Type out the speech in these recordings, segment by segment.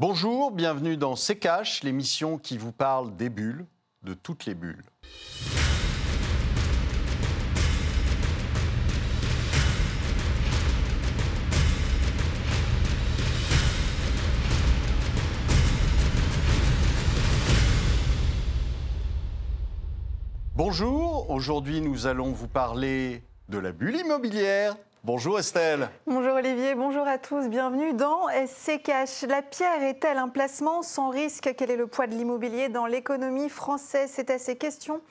Bonjour, bienvenue dans C'est l'émission qui vous parle des bulles, de toutes les bulles. Bonjour, aujourd'hui nous allons vous parler de la bulle immobilière. Bonjour Estelle. Bonjour Olivier, bonjour à tous, bienvenue dans SC. La pierre est-elle un placement sans risque? Quel est le poids de l'immobilier dans l'économie française? C'est à ces questions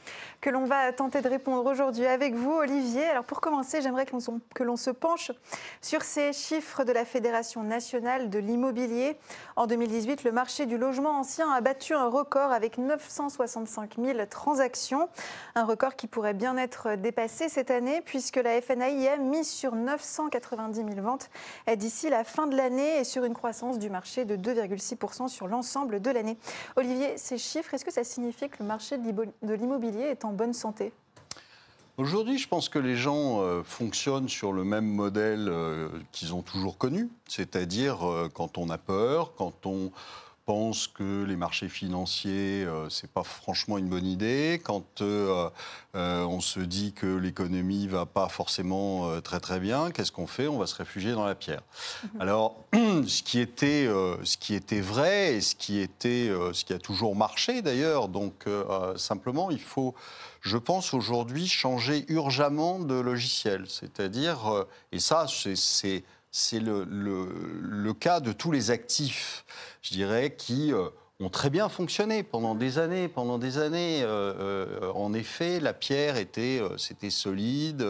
que l'on va tenter de répondre aujourd'hui avec vous Olivier. Alors pour commencer, j'aimerais que l'on se penche sur ces chiffres de la Fédération nationale de l'immobilier. En 2018, le marché du logement ancien a battu un record avec 965 000 transactions, un record qui pourrait bien être dépassé cette année puisque la FNAI a mis sur 990 000 ventes. D'ici la fin de l'année et sur une croissance du marché de 2,6% sur l'ensemble de l'année. Olivier, ces chiffres, est-ce que ça signifie que le marché de l'immobilier est en bonne santé? Aujourd'hui, je pense que les gens euh, fonctionnent sur le même modèle euh, qu'ils ont toujours connu, c'est-à-dire euh, quand on a peur, quand on pense que les marchés financiers, euh, c'est pas franchement une bonne idée. Quand euh, euh, on se dit que l'économie va pas forcément très très bien, qu'est-ce qu'on fait? On va se réfugier dans la pierre. Mhm. Alors, ce qui était, ce qui était vrai et ce qui était, ce qui a toujours marché d'ailleurs. Donc, simplement, il faut je pense aujourd'hui changer urgemment de logiciel. C'est-à-dire, et ça, c'est c'est le, le, cas de tous les actifs, je dirais, qui euh, ont très bien fonctionné pendant des années. Pendant des années, euh, euh, en effet, la pierre était, solide.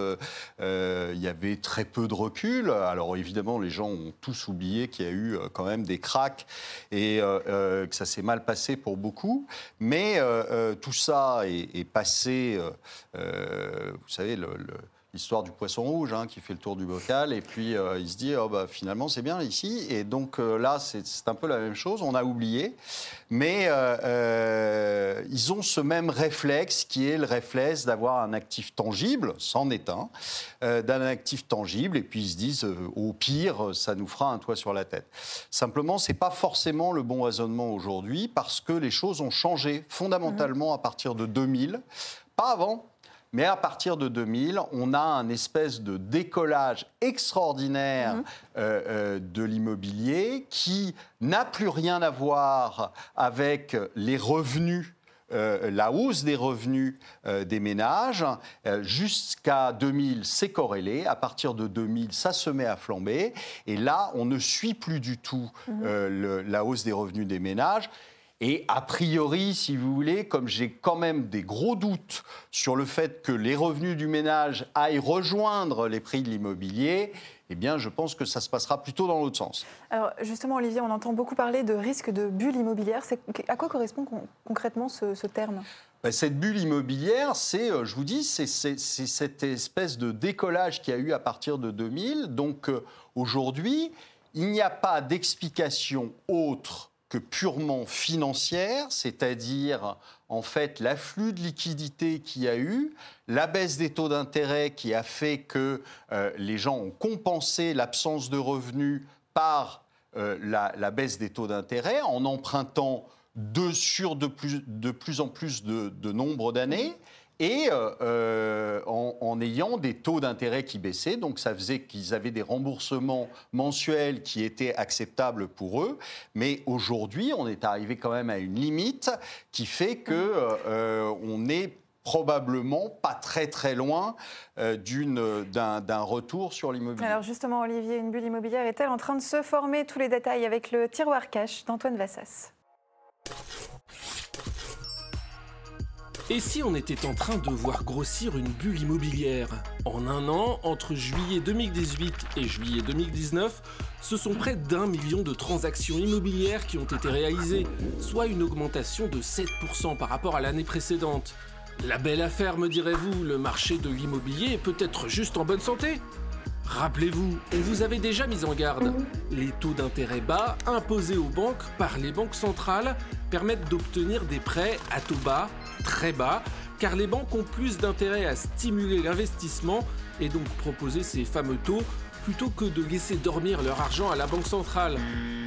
il y avait très peu de recul. Alors évidemment, les gens ont tous oublié qu'il y a eu quand même des cracks et que ça s'est mal passé pour beaucoup. Mais tout ça est, passé. vous savez, le l'histoire du poisson rouge hein, qui fait le tour du bocal et puis euh, il se dit oh, bah, finalement c'est bien ici. Et donc euh, là c'est un peu la même chose on a oublié. Mais euh, ils ont ce même réflexe qui est le réflexe d'avoir un actif tangible c'en est un d'un actif tangible et puis ils se disent au pire ça nous fera un toit sur la tête. Simplement c'est pas forcément le bon raisonnement aujourd'hui parce que les choses ont changé fondamentalement à partir de 2000 pas avant mais à partir de 2000, on a un espèce de décollage extraordinaire mhm. euh, euh, de l'immobilier qui n'a plus rien à voir avec les revenus euh, la hausse des revenus des ménages. Jusqu'à 2000, c'est corrélé. À partir de 2000, ça se met à flamber. Et là, on ne suit plus du tout mhm. la hausse des revenus des ménages. Et a priori, si vous voulez, comme j'ai quand même des gros doutes sur le fait que les revenus du ménage aillent rejoindre les prix de l'immobilier, eh bien, je pense que ça se passera plutôt dans l'autre sens. Alors, justement, Olivier, on entend beaucoup parler de risque de bulle immobilière. À quoi correspond concrètement ce, terme? Ben, cette bulle immobilière, c'est, euh, je vous dis, c'est cette espèce de décollage qu'il y a eu à partir de 2000. Donc, euh, aujourd'hui, il n'y a pas d'explication autre purement financière, c'est-à-dire en fait l'afflux de liquidités qu'il y a eu, la baisse des taux d'intérêt qui a fait que euh, les gens ont compensé l'absence de revenus par euh, la, baisse des taux d'intérêt en empruntant de, sur de plus, en plus de nombre d'années et euh, euh, en, ayant des taux d'intérêt qui baissaient. Donc ça faisait qu'ils avaient des remboursements mensuels qui étaient acceptables pour eux. Mais aujourd'hui, on est arrivé quand même à une limite qui fait que euh, on est probablement pas très très loin d'un retour sur l'immobilier. Alors justement, Olivier, une bulle immobilière est-elle en train de se former Tous les détails avec le tiroir cash d'Antoine Vassas? Et si on était en train de voir grossir une bulle immobilière En un an, entre juillet 2018 et juillet 2019, ce sont près d'un million de transactions immobilières qui ont été réalisées, soit une augmentation de 7% par rapport à l'année précédente. La belle affaire, me direz-vous, le marché de l'immobilier est peut-être juste en bonne santé? Rappelez-vous, on vous avait déjà mis en garde. Les taux d'intérêt bas imposés aux banques par les banques centrales permettent d'obtenir des prêts à taux bas, très bas, car les banques ont plus d'intérêt à stimuler l'investissement et donc proposer ces fameux taux plutôt que de laisser dormir leur argent à la banque centrale.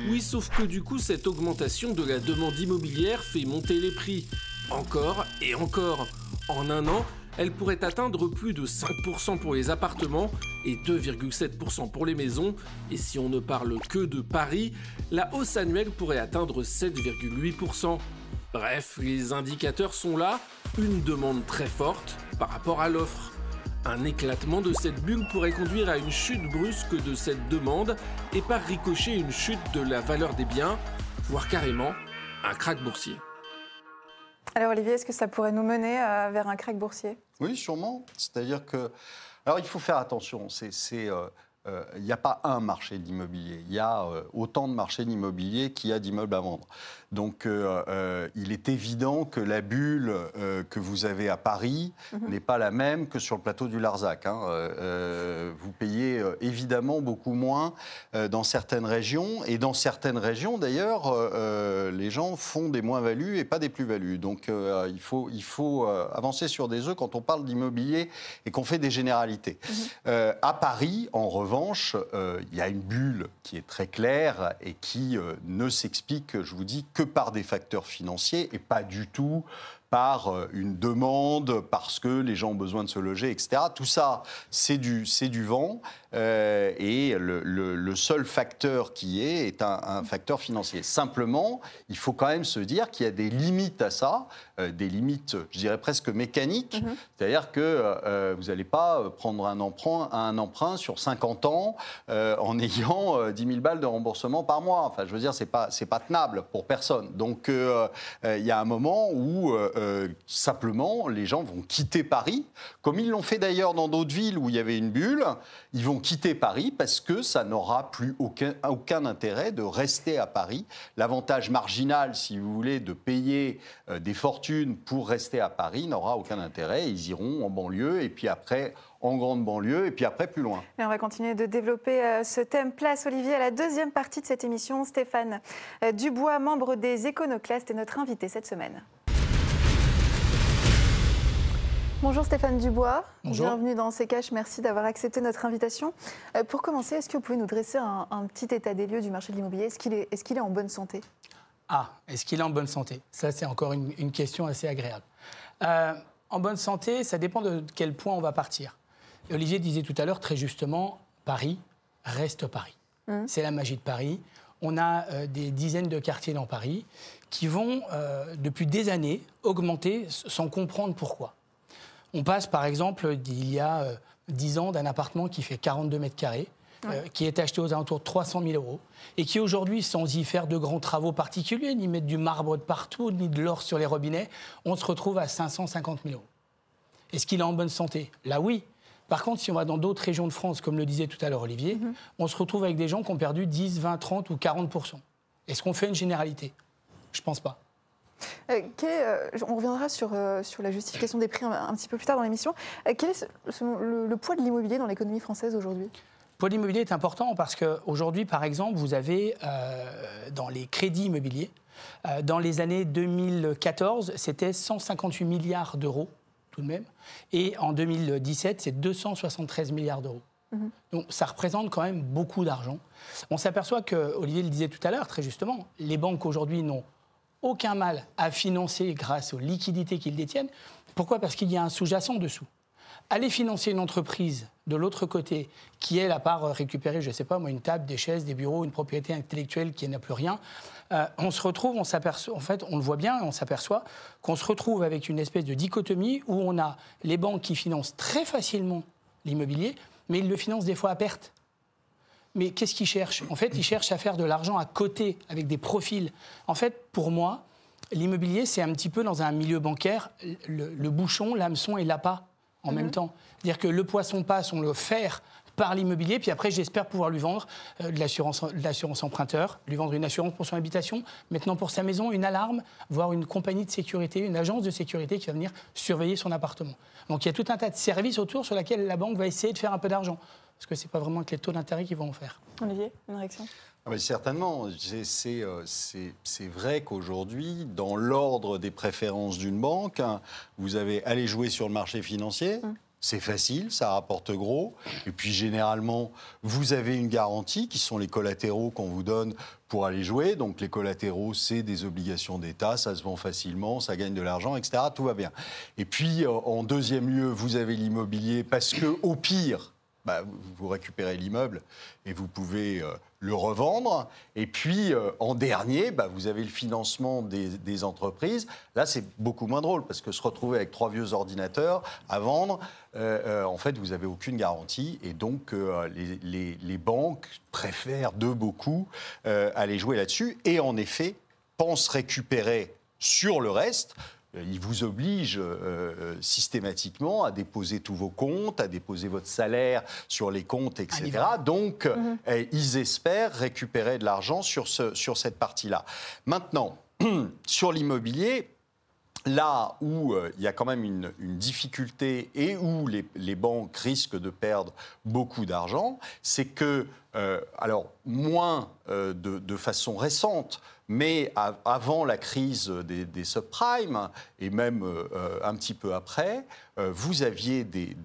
Oui, sauf que du coup, cette augmentation de la demande immobilière fait monter les prix. Encore et encore. En un an, elle pourrait atteindre plus de 5% pour les appartements et 2,7% pour les maisons. Et si on ne parle que de Paris, la hausse annuelle pourrait atteindre 7,8%. Bref, les indicateurs sont là, une demande très forte par rapport à l'offre. Un éclatement de cette bulle pourrait conduire à une chute brusque de cette demande et par ricochet une chute de la valeur des biens, voire carrément un krach boursier. Alors Olivier, est-ce que ça pourrait nous mener euh, vers un krach boursier? Oui, sûrement. C'est-à-dire que... Alors il faut faire attention. C'est... Euh, euh, il n'y a pas un marché d'immobilier. Il y a autant de marchés d'immobilier qu'il y a d'immeubles à vendre. Donc euh, euh, il est évident que la bulle euh, que vous avez à Paris mhm. n'est pas la même que sur le plateau du Larzac. Hein. vous payez évidemment beaucoup moins dans certaines régions. Et dans certaines régions, d'ailleurs, les gens font des moins-values et pas des plus-values. Donc il faut, il faut avancer sur des œufs quand on parle d'immobilier et qu'on fait des généralités. Mhm. à Paris, en revanche, il y a une bulle qui est très claire et qui ne s'explique, je vous dis, que par des facteurs financiers et pas du tout par euh, une demande, parce que les gens ont besoin de se loger, etc. Tout ça, c'est du, du vent. Euh, et le, seul facteur qui est est un, facteur financier. Simplement, il faut quand même se dire qu'il y a des limites à ça, euh, des limites, je dirais presque mécaniques. Mhm. C'est-à-dire que vous n'allez pas prendre un emprunt, un emprunt sur 50 ans en ayant 10 000 balles de remboursement par mois. Enfin, je veux dire, ce n'est pas, pas tenable pour personne. Donc, il y a un moment où euh, simplement, les gens vont quitter Paris, comme ils l'ont fait d'ailleurs dans d'autres villes où il y avait une bulle. Ils vont quitter Paris parce que ça n'aura plus aucun, intérêt de rester à Paris. L'avantage marginal, si vous voulez, de payer euh, des fortunes pour rester à Paris n'aura aucun intérêt. Ils iront en banlieue et puis après en grande banlieue et puis après plus loin. on va continuer de développer euh, ce thème. Place, Olivier, à la deuxième partie de cette émission. Stéphane Dubois, membre des Éconoclastes, est notre invité cette semaine. Bonjour Stéphane Dubois, bienvenue dans CKH, merci d'avoir accepté notre invitation. Euh, pour commencer, est-ce que vous pouvez nous dresser un, petit état des lieux du marché de l'immobilier? Est-ce qu'il est, est, est, en bonne santé? Ah, est-ce qu'il est en bonne santé? Ça, c'est encore une, question assez agréable. Euh, en bonne santé, ça dépend de quel point on va partir. Olivier disait tout à l'heure très justement, Paris reste Paris. Mmh. C'est la magie de Paris. On a euh, des dizaines de quartiers dans Paris qui vont, depuis des années, augmenter sans comprendre pourquoi. On passe par exemple d'il y a 10 euh, ans d'un appartement qui fait 42 mètres carrés, euh, qui est acheté aux alentours de 300 000 euros, et qui aujourd'hui, sans y faire de grands travaux particuliers, ni mettre du marbre de partout, ni de l'or sur les robinets, on se retrouve à 550 000 euros. Est-ce qu'il est en bonne santé? Là, oui. Par contre, si on va dans d'autres régions de France, comme le disait tout à l'heure Olivier, mhm. on se retrouve avec des gens qui ont perdu 10, 20, 30 ou 40% Est-ce qu'on fait une généralité? Je ne pense pas. Euh, euh, on reviendra sur, euh, sur la justification des prix un, petit peu plus tard dans l'émission. quel est le, poids de l'immobilier dans l'économie française aujourd'hui? Le poids de l'immobilier est important parce qu'aujourd'hui, par exemple, vous avez dans les crédits immobiliers, dans les années 2014, c'était 158 milliards d'euros tout de même, et en 2017, c'est 273 milliards d'euros. Mhm. Donc ça représente quand même beaucoup d'argent. On s'aperçoit que, Olivier le disait tout à l'heure, très justement, les banques aujourd'hui n'ont aucun mal à financer grâce aux liquidités qu'ils détiennent. Pourquoi? Parce qu'il y a un sous-jacent dessous. Aller financer une entreprise de l'autre côté, qui elle, à part récupérer, je ne sais pas moi, une table, des chaises, des bureaux, une propriété intellectuelle qui n'a plus rien, euh, on se retrouve, on s'aperçoit, en fait, on le voit bien, on s'aperçoit qu'on se retrouve avec une espèce de dichotomie où on a les banques qui financent très facilement l'immobilier, mais ils le financent des fois à perte. Mais qu'est-ce qu'ils cherchent? En fait, ils cherchent à faire de l'argent à côté, avec des profils. En fait, pour moi, l'immobilier, c'est un petit peu dans un milieu bancaire, le, bouchon, l'hameçon et l'appât en même mhm. temps. C'est-à-dire que le poisson passe, on le fait par l'immobilier, puis après, j'espère pouvoir lui vendre euh, de l'assurance emprunteur, lui vendre une assurance pour son habitation, maintenant pour sa maison, une alarme, voire une compagnie de sécurité, une agence de sécurité qui va venir surveiller son appartement. Donc il y a tout un tas de services autour sur lesquels la banque va essayer de faire un peu d'argent. Parce que ce n'est pas vraiment avec les taux d'intérêt qu'ils vont en faire. Olivier, une réaction? Ah certainement. Euh, c'est vrai qu'aujourd'hui, dans l'ordre des préférences d'une banque, vous avez aller jouer sur le marché financier, hum. c'est facile, ça rapporte gros. Et puis généralement, vous avez une garantie qui sont les collatéraux qu'on vous donne pour aller jouer. Donc les collatéraux, c'est des obligations d'État, ça se vend facilement, ça gagne de l'argent, etc. Tout va bien. Et puis euh, en deuxième lieu, vous avez l'immobilier parce que au pire, bah, vous récupérez l'immeuble et vous pouvez euh, le revendre. Et puis, euh, en dernier, bah, vous avez le financement des, entreprises. Là, c'est beaucoup moins drôle parce que se retrouver avec trois vieux ordinateurs à vendre, euh, en fait, vous n'avez aucune garantie. Et donc, les, les, banques préfèrent de beaucoup aller jouer là-dessus. Et en effet, pensent récupérer sur le reste euh, il vous oblige euh, euh, systématiquement à déposer tous vos comptes, à déposer votre salaire sur les comptes, etc. Donc, mhm. ils espèrent récupérer de l'argent sur, ce, sur cette partie-là. Maintenant, sur l'immobilier, là où il y a quand même une, difficulté et où les, banques risquent de perdre beaucoup d'argent, c'est que, alors, moins de, façon récente, mais avant la crise des, subprimes, et même euh, un petit peu après, euh, vous aviez des,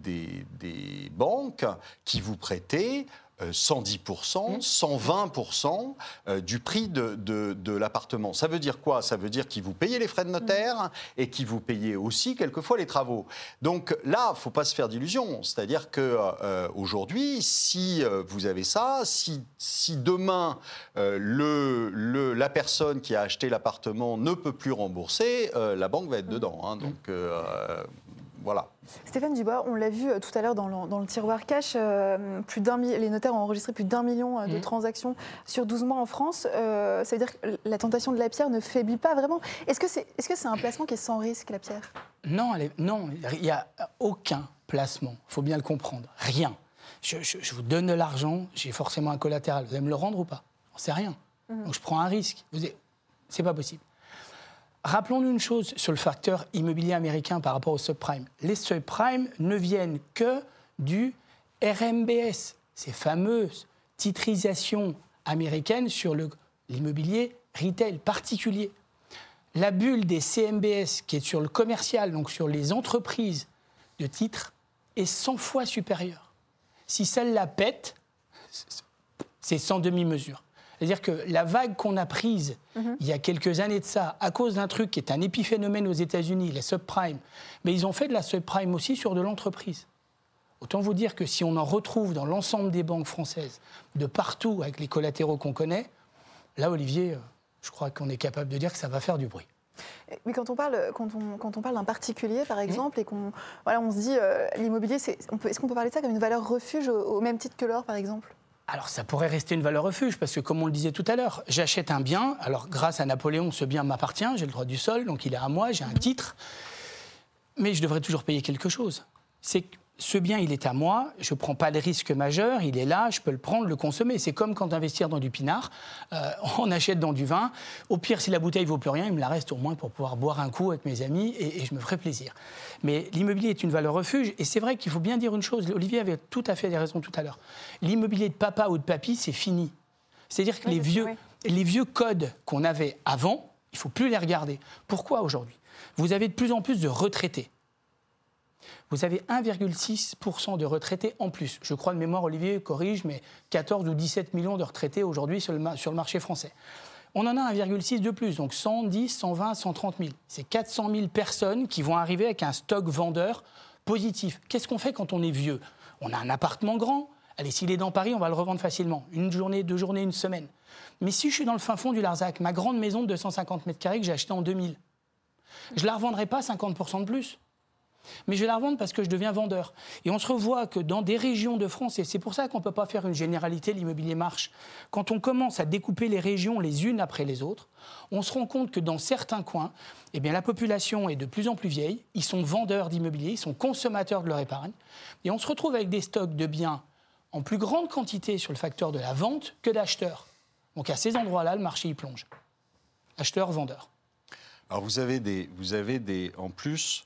banques qui vous prêtaient 110%, 120% euh, du prix de, l'appartement. Ça veut dire quoi? Ça veut dire qu'ils vous payez les frais de notaire et qu'ils vous payez aussi quelquefois les travaux. Donc là, il ne faut pas se faire d'illusions. C'est-à-dire qu'aujourd'hui, euh, si euh, vous avez ça, si, demain le, la personne qui a acheté l'appartement ne peut plus rembourser, la banque va être dedans. Hein. donc voilà. Stéphane Dubois, on l'a vu euh, tout à l'heure dans, le tiroir cash, euh, plus les notaires ont enregistré plus d'un million euh, de mmh. transactions sur 12 mois en France. ça veut dire que la tentation de la pierre ne faiblit pas vraiment. Est-ce que c'est est -ce un placement qui est sans risque, la pierre? Non, non, il n'y a aucun placement. Il faut bien le comprendre. Rien. Je, vous donne de l'argent, j'ai forcément un collatéral. Vous allez me le rendre ou pas? On ne sait rien. Mmh. Donc je prends un risque. C'est pas possible. Rappelons-nous une chose sur le facteur immobilier américain par rapport au subprime. Les subprimes ne viennent que du RMBS, ces fameuses titrisations américaines sur l'immobilier retail particulier. La bulle des CMBS, qui est sur le commercial, donc sur les entreprises de titres, est 100 fois supérieure. Si celle-là pète, c'est sans demi-mesure. C'est-à-dire que la vague qu'on a prise mhm. il y a quelques années de ça, à cause d'un truc qui est un épiphénomène aux États-Unis, les subprimes, mais ils ont fait de la subprime aussi sur de l'entreprise. Autant vous dire que si on en retrouve dans l'ensemble des banques françaises, de partout, avec les collatéraux qu'on connaît, là, Olivier, euh, je crois qu'on est capable de dire que ça va faire du bruit. Mais quand on parle, quand on, quand on parle d'un particulier, par exemple, et qu'on voilà, on se dit euh, l'immobilier, est-ce qu'on peut parler de ça comme une valeur refuge au même titre que l'or, par exemple? Alors ça pourrait rester une valeur refuge, parce que comme on le disait tout à l'heure, j'achète un bien, alors grâce à Napoléon, ce bien m'appartient, j'ai le droit du sol, donc il est à moi, j'ai un titre, mais je devrais toujours payer quelque chose. C'est ce bien, il est à moi, je ne prends pas de risque majeur, il est là, je peux le prendre, le consommer. C'est comme quand investir dans du pinard, euh, on achète dans du vin. Au pire, si la bouteille vaut plus rien, il me la reste au moins pour pouvoir boire un coup avec mes amis et, je me ferai plaisir. Mais l'immobilier est une valeur refuge et c'est vrai qu'il faut bien dire une chose. Olivier avait tout à fait raison tout à l'heure. L'immobilier de papa ou de papy, c'est fini. C'est-à-dire que les, vieux, les vieux codes qu'on avait avant, il ne faut plus les regarder. Pourquoi aujourd'hui? Vous avez de plus en plus de retraités vous avez 1,6% de retraités en plus. Je crois de mémoire, Olivier corrige, mais 14 ou 17 millions de retraités aujourd'hui sur le, marché français. On en a 1,6 de plus, donc 110, 120, 130 000. C'est 400 000 personnes qui vont arriver avec un stock vendeur positif. Qu'est-ce qu'on fait quand on est vieux? On a un appartement grand. Allez, s'il est dans Paris, on va le revendre facilement. Une journée, deux journées, une semaine. Mais si je suis dans le fin fond du Larzac, ma grande maison de 250 mètres carrés que j'ai achetée en 2000, je ne la revendrai pas 50% de plus mais je vais la revendre parce que je deviens vendeur. Et on se revoit que dans des régions de France, et c'est pour ça qu'on ne peut pas faire une généralité, l'immobilier marche, quand on commence à découper les régions les unes après les autres, on se rend compte que dans certains coins, eh bien, la population est de plus en plus vieille, ils sont vendeurs d'immobilier, ils sont consommateurs de leur épargne, et on se retrouve avec des stocks de biens en plus grande quantité sur le facteur de la vente que d'acheteurs. Donc à ces endroits-là, le marché y plonge. Acheteurs, vendeurs. Alors vous avez des, vous avez des, en plus,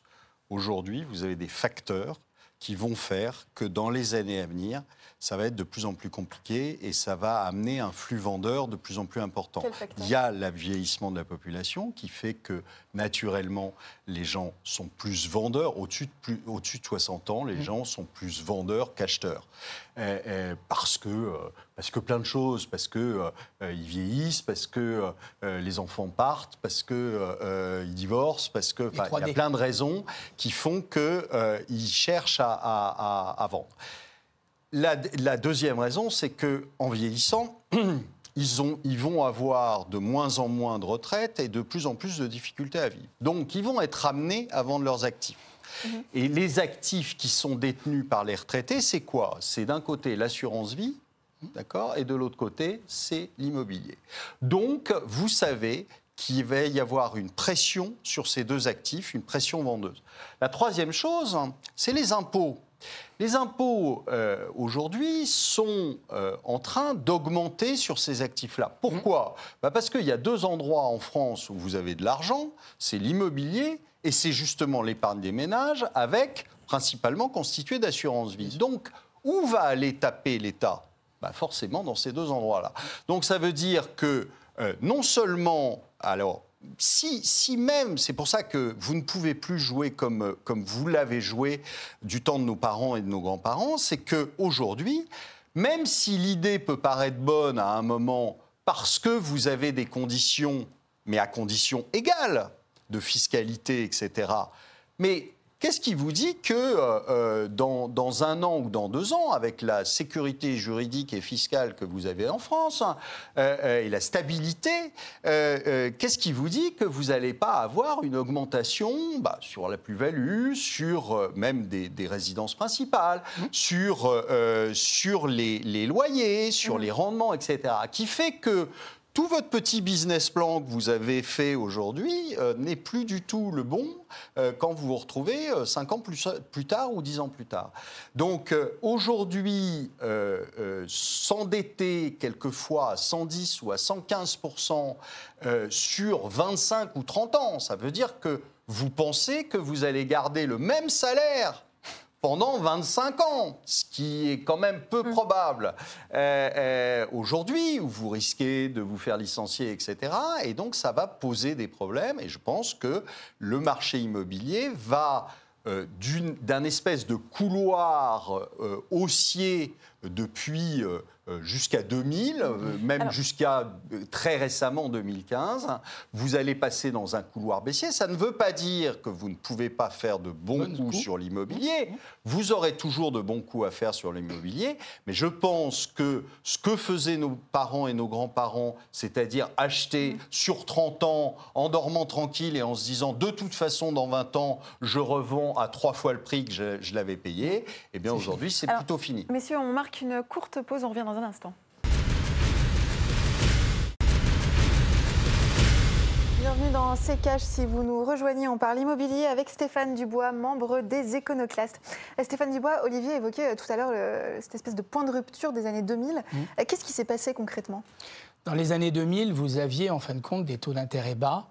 aujourd'hui, vous avez des facteurs qui vont faire que dans les années à venir, ça va être de plus en plus compliqué et ça va amener un flux vendeur de plus en plus important. Il y a le vieillissement de la population qui fait que naturellement les gens sont plus vendeurs. Au-dessus de, au de 60 ans, les mmh. gens sont plus vendeurs qu'acheteurs. parce, que, euh, parce que plein de choses, parce qu'ils euh, ils vieillissent, parce que euh, les enfants partent, parce qu'ils divorcent, parce que il y a plein de raisons qui font qu'ils cherchent à, à vendre. La, deuxième raison, c'est qu'en vieillissant, ils, ont, ils, vont avoir de moins en moins de retraite et de plus en plus de difficultés à vivre. Donc, ils vont être amenés à vendre leurs actifs. Mhm. Et les actifs qui sont détenus par les retraités, c'est quoi? C'est d'un côté l'assurance vie, d'accord, et de l'autre côté, c'est l'immobilier. Donc, vous savez qu'il va y avoir une pression sur ces deux actifs, une pression vendeuse. La troisième chose, c'est les impôts. Les impôts, euh, aujourd'hui, sont euh, en train d'augmenter sur ces actifs-là. Pourquoi? Bah Parce qu'il y a deux endroits en France où vous avez de l'argent, c'est l'immobilier et c'est justement l'épargne des ménages, avec principalement constitué d'assurance vie. Donc, où va aller taper l'État? Bah Forcément dans ces deux endroits-là. Donc ça veut dire que euh, non seulement, alors si, même, c'est pour ça que vous ne pouvez plus jouer comme, comme vous l'avez joué du temps de nos parents et de nos grands-parents, c'est qu'aujourd'hui, même si l'idée peut paraître bonne à un moment parce que vous avez des conditions, mais à conditions égales de fiscalité, etc., mais Qu'est-ce qui vous dit que euh, euh, dans, un an ou dans deux ans, avec la sécurité juridique et fiscale que vous avez en France euh, et la stabilité, qu'est-ce qui vous dit que vous n'allez pas avoir une augmentation bah, sur la plus-value, sur même des, résidences principales, mmh. sur, sur les, les, loyers, sur mmh. les rendements, etc., qui fait que tout votre petit business plan que vous avez fait aujourd'hui euh, n'est plus du tout le bon euh, quand vous vous retrouvez euh, cinq ans plus, plus, tard ou dix ans plus tard. Donc aujourd'hui, s'endetter quelquefois à 110 ou à 115 sur 25 ou 30 ans, ça veut dire que vous pensez que vous allez garder le même salaire pendant 25 ans, ce qui est quand même peu mm. probable. Euh, euh, aujourd'hui, où vous risquez de vous faire licencier, etc. Et donc, ça va poser des problèmes. Et je pense que le marché immobilier va euh, d'un espèce de couloir haussier depuis euh, jusqu'à 2000, euh, même jusqu'à euh, très récemment 2015. Vous allez passer dans un couloir baissier. Ça ne veut pas dire que vous ne pouvez pas faire de bons coups sur l'immobilier. Vous aurez toujours de bons coups à faire sur l'immobilier. Mais je pense que ce que faisaient nos parents et nos grands-parents, c'est-à-dire acheter sur 30 ans en dormant tranquille et en se disant de toute façon dans 20 ans, je revends à trois fois le prix que je, l'avais payé, eh bien aujourd'hui c'est plutôt fini. Messieurs, on marque une courte pause, on revient dans un instant. Bienvenue dans C'est Cash. Si vous nous rejoignez, on parle immobilier avec Stéphane Dubois, membre des Éconoclastes. Euh, Stéphane Dubois, Olivier évoquait euh, tout à l'heure cette espèce de point de rupture des années 2000. Mmh. Euh, qu'est-ce qui s'est passé concrètement? Dans les années 2000, vous aviez en fin de compte des taux d'intérêt bas.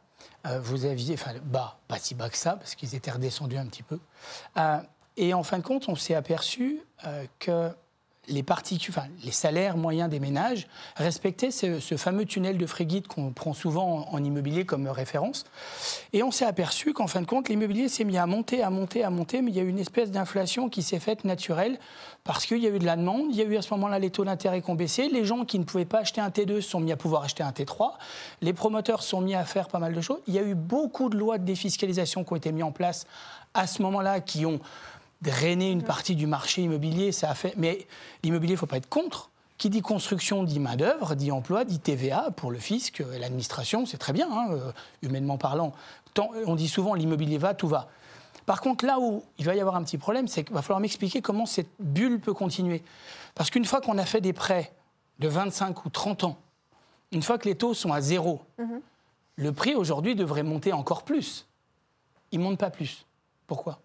vous aviez, enfin bas, pas si bas que ça, parce qu'ils étaient redescendus un petit peu. et en fin de compte, on s'est aperçu que les, les salaires moyens des ménages respectaient ce, fameux tunnel de Frégide qu'on prend souvent en, immobilier comme référence. Et on s'est aperçu qu'en fin de compte, l'immobilier s'est mis à monter, à monter, à monter, mais il y a eu une espèce d'inflation qui s'est faite naturelle parce qu'il y a eu de la demande, il y a eu à ce moment-là les taux d'intérêt qui ont baissé, les gens qui ne pouvaient pas acheter un T2 sont mis à pouvoir acheter un T3, les promoteurs sont mis à faire pas mal de choses. Il y a eu beaucoup de lois de défiscalisation qui ont été mises en place à ce moment-là qui ont drainer une partie du marché immobilier, ça a fait. Mais l'immobilier, il ne faut pas être contre. Qui dit construction dit main-d'œuvre, dit emploi, dit TVA pour le fisc, l'administration, c'est très bien, hein, euh, humainement parlant. on dit souvent l'immobilier va, tout va. Par contre, là où il va y avoir un petit problème, c'est qu'il va falloir m'expliquer comment cette bulle peut continuer. Parce qu'une fois qu'on a fait des prêts de 25 ou 30 ans, une fois que les taux sont à zéro, mhm. le prix aujourd'hui devrait monter encore plus. Il ne monte pas plus. Pourquoi?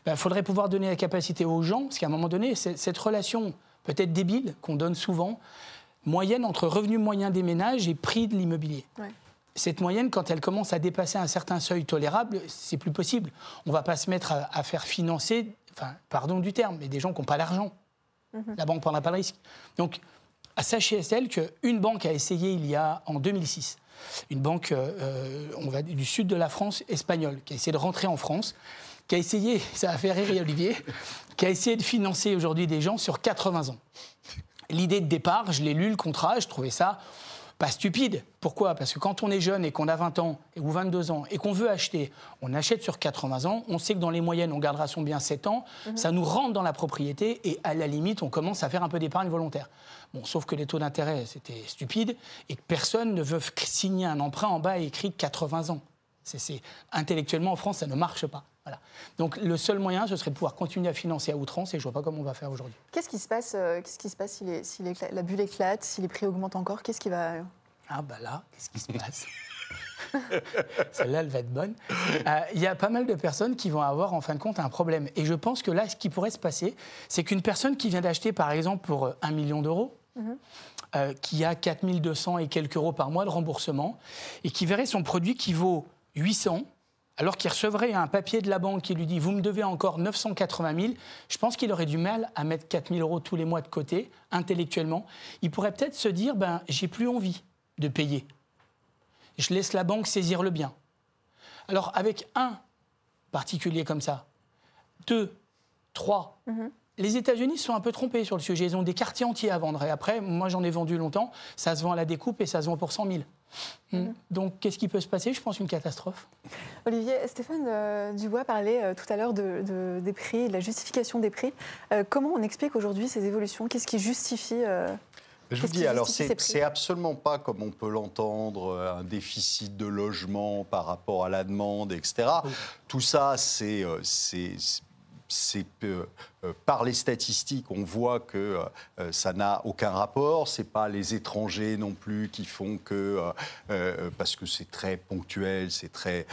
Il ben, faudrait pouvoir donner la capacité aux gens, parce qu'à un moment donné, cette relation peut-être débile qu'on donne souvent, moyenne entre revenu moyen des ménages et prix de l'immobilier. Cette moyenne, quand elle commence à dépasser un certain seuil tolérable, c'est plus possible. On ne va pas se mettre à, faire financer enfin, pardon du terme, mais des gens qui n'ont pas l'argent. La banque ne prendra pas le risque. Donc, sachez-elle qu'une banque a essayé il y a en 2006, une banque euh, on va, du sud de la France espagnole, qui a essayé de rentrer en France, qui a essayé, ça a fait rire Olivier, qui a essayé de financer aujourd'hui des gens sur 80 ans. L'idée de départ, je l'ai lu le contrat, je trouvais ça pas stupide. Pourquoi? Parce que quand on est jeune et qu'on a 20 ans ou 22 ans et qu'on veut acheter, on achète sur 80 ans, on sait que dans les moyennes, on gardera son bien 7 ans, mhm. ça nous rentre dans la propriété et à la limite, on commence à faire un peu d'épargne volontaire. Bon, sauf que les taux d'intérêt, c'était stupide et que personne ne veut signer un emprunt en bas écrit 80 ans. C'est, intellectuellement, en France, ça ne marche pas. Voilà. Donc le seul moyen, ce serait de pouvoir continuer à financer à outrance et je ne vois pas comment on va faire aujourd'hui. Qu'est-ce qui se passe, euh, qu'est-ce qui se passe si, la bulle éclate, si les prix augmentent encore Qu'est-ce qui va... Ah bah là, qu'est-ce qui se passe? Celle-là, elle va être bonne. Euh, il y a pas mal de personnes qui vont avoir en fin de compte un problème. Et je pense que là, ce qui pourrait se passer, c'est qu'une personne qui vient d'acheter, par exemple, pour 1 euh, million d'euros, mhm. qui a 4200 et quelques euros par mois de remboursement, et qui verrait son produit qui vaut 800, alors qu'il recevrait un papier de la banque qui lui dit Vous me devez encore 980 000, je pense qu'il aurait du mal à mettre 4 000 euros tous les mois de côté, intellectuellement. Il pourrait peut-être se dire ben, J'ai plus envie de payer. Je laisse la banque saisir le bien. Alors, avec un particulier comme ça, deux, trois, mhm. les États-Unis sont un peu trompés sur le sujet. Ils ont des quartiers entiers à vendre. Et après, moi, j'en ai vendu longtemps. Ça se vend à la découpe et ça se vend pour 100 000. Mhm. Donc, qu'est-ce qui peut se passer? Je pense une catastrophe. Olivier, Stéphane euh, Dubois parlait euh, tout à l'heure de, des prix, de la justification des prix. Euh, comment on explique aujourd'hui ces évolutions? Qu'est-ce qui justifie je vous dis, alors c'est absolument pas comme on peut l'entendre, un déficit de logement par rapport à la demande, etc. Tout ça, c'est c'est par les statistiques, on voit que euh, ça n'a aucun rapport. C'est pas les étrangers non plus qui font que parce que c'est très ponctuel, c'est très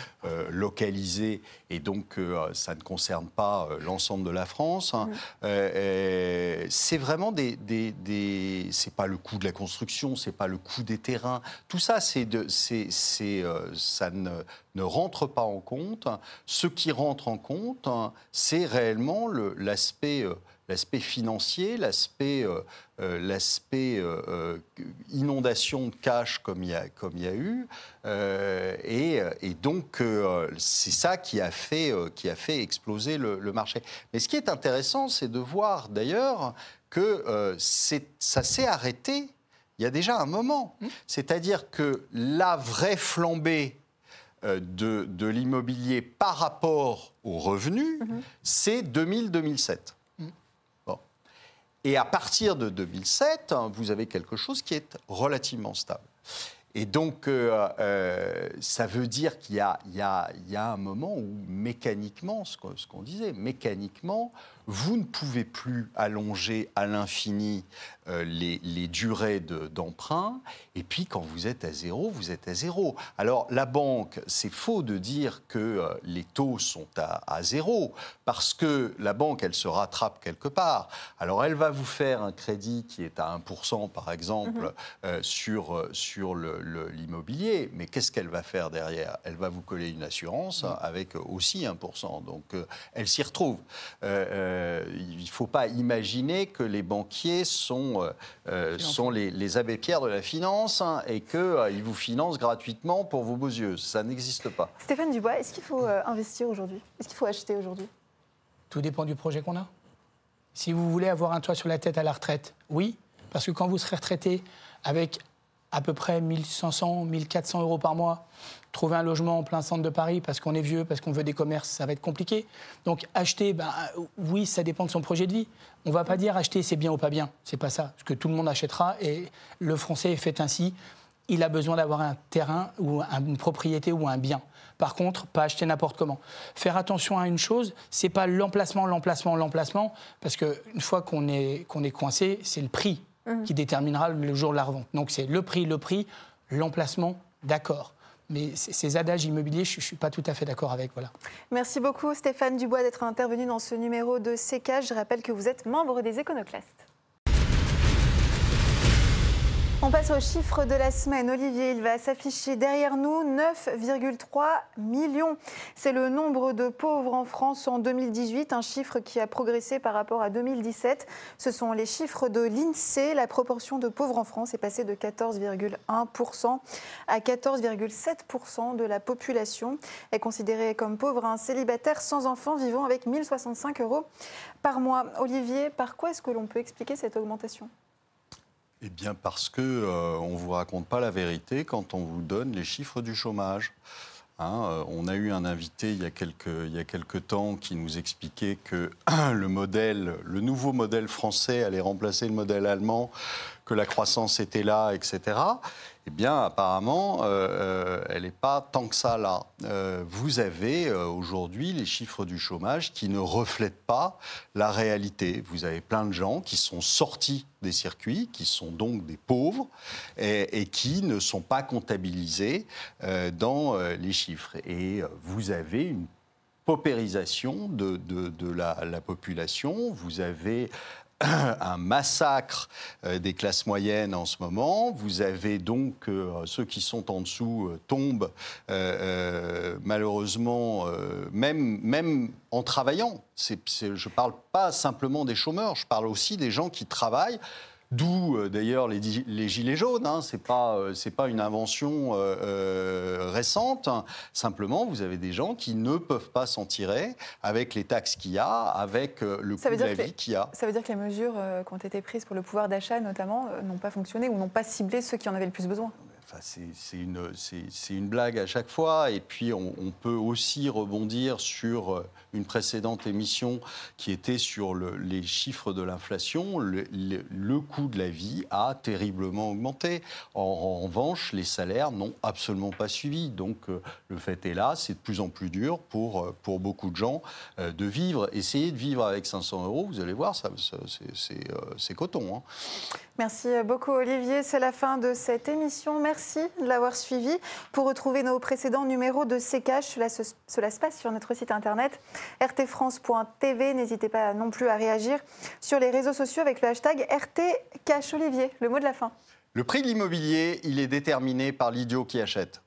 localisé et donc ça ne concerne pas l'ensemble de la France. Hein. Mmh. c'est vraiment des, des, des c'est pas le coût de la construction, c'est pas le coût des terrains. Tout ça, c'est de, c'est, ça ne ne rentre pas en compte. Ce qui rentre en compte, c'est réellement l'aspect euh, l'aspect financier, l'aspect euh, euh, l'aspect inondation de cash comme il y a, comme il y a eu. et, et, donc, c'est ça qui a, fait, qui a fait exploser le, le, marché. Mais ce qui est intéressant, c'est de voir d'ailleurs que ça s'est arrêté il y a déjà un moment. Mmh. C'est-à-dire que la vraie flambée euh, de, l'immobilier par rapport aux revenus, mhm. c'est 2000-2007. Mhm. Et à partir de 2007, hein, vous avez quelque chose qui est relativement stable. Et donc, euh, euh, ça veut dire qu'il y, y, y a, un moment où mécaniquement, ce qu'on disait, mécaniquement, vous ne pouvez plus allonger à l'infini euh, les, durées d'emprunt. et puis, quand vous êtes à zéro, vous êtes à zéro. Alors, la banque, c'est faux de dire que euh, les taux sont à, zéro, parce que la banque, elle se rattrape quelque part. Alors, elle va vous faire un crédit qui est à 1%, par exemple, mhm. euh, sur, sur l'immobilier. Mais qu'est-ce qu'elle va faire derrière? Elle va vous coller une assurance mhm. avec aussi 1%. Donc, elle s'y retrouve. Euh, il ne faut pas imaginer que les banquiers sont, euh, euh, sont les, abbés pierres de la finance hein, et qu'ils vous financent gratuitement pour vos beaux yeux. Ça n'existe pas. Stéphane Dubois, est-ce qu'il faut investir aujourd'hui? Est-ce qu'il faut acheter aujourd'hui? Tout dépend du projet qu'on a. Si vous voulez avoir un toit sur la tête à la retraite, oui, parce que quand vous serez retraité avec à peu près 1500, 1400 euros par mois, trouver un logement en plein centre de Paris parce qu'on est vieux, parce qu'on veut des commerces, ça va être compliqué. Donc acheter, ben, oui, ça dépend de son projet de vie. On ne va pas dire acheter c'est bien ou pas bien, c'est pas ça. Parce que tout le monde achètera et le français est fait ainsi. Il a besoin d'avoir un terrain ou une propriété ou un bien. Par contre, pas acheter n'importe comment. Faire attention à une chose, c'est pas l'emplacement, l'emplacement, l'emplacement, parce qu'une fois qu'on est, qu'on est coincé, c'est le prix mmh. qui déterminera le jour de la revente. Donc c'est le prix, le prix, l'emplacement, d'accord. Mais ces adages immobiliers, je ne suis pas tout à fait d'accord avec. Voilà. Merci beaucoup Stéphane Dubois d'être intervenu dans ce numéro de CK. Je rappelle que vous êtes membre des Éconoclastes. On passe aux chiffres de la semaine. Olivier, il va s'afficher derrière nous 9,3 millions. C'est le nombre de pauvres en France en 2018, un chiffre qui a progressé par rapport à 2017. Ce sont les chiffres de l'INSEE. La proportion de pauvres en France est passée de 14,1% à 14,7% de la population. Est considéré comme pauvre un célibataire sans enfant vivant avec 1065 euros par mois. Olivier, par quoi est-ce que l'on peut expliquer cette augmentation? Eh bien parce qu'on euh, ne vous raconte pas la vérité quand on vous donne les chiffres du chômage. Hein, euh, on a eu un invité il y, a quelques, il y a quelques temps qui nous expliquait que le modèle, le nouveau modèle français allait remplacer le modèle allemand, que la croissance était là, etc eh bien, apparemment, euh, euh, elle n'est pas tant que ça là. Euh, vous avez aujourd'hui les chiffres du chômage qui ne reflètent pas la réalité. Vous avez plein de gens qui sont sortis des circuits, qui sont donc des pauvres et, qui ne sont pas comptabilisés dans les chiffres. Et vous avez une paupérisation de, la, la, population, vous avez un massacre euh, des classes moyennes en ce moment. Vous avez donc euh, ceux qui sont en dessous euh, tombent malheureusement même, même en travaillant. je ne parle pas simplement des chômeurs, je parle aussi des gens qui travaillent D'où euh, d'ailleurs les, gilets jaunes. Hein. Ce n'est pas, euh, pas, une invention euh, récente. Simplement, vous avez des gens qui ne peuvent pas s'en tirer avec les taxes qu'il y a, avec le coût de la vie qu'il y a. Ça veut dire que les mesures qui ont été prises pour le pouvoir d'achat, notamment, n'ont pas fonctionné ou n'ont pas ciblé ceux qui en avaient le plus besoin c'est une, blague à chaque fois. Et puis, on, peut aussi rebondir sur euh, une précédente émission qui était sur les chiffres de l'inflation. Le, coût de la vie a terriblement augmenté. En, revanche, les salaires n'ont absolument pas suivi. Donc, euh, le fait est là, c'est de plus en plus dur pour, euh, pour beaucoup de gens de vivre. Essayez de vivre avec 500 euros, vous allez voir, c'est coton. Hein. Merci beaucoup Olivier. C'est la fin de cette émission. De l'avoir suivi. Pour retrouver nos précédents numéros de CKH, cela se, passe sur notre site internet rtfrance.tv. N'hésitez pas non plus à réagir sur les réseaux sociaux avec le hashtag RTCash Olivier. Le mot de la fin. Le prix de l'immobilier, il est déterminé par l'idiot qui achète.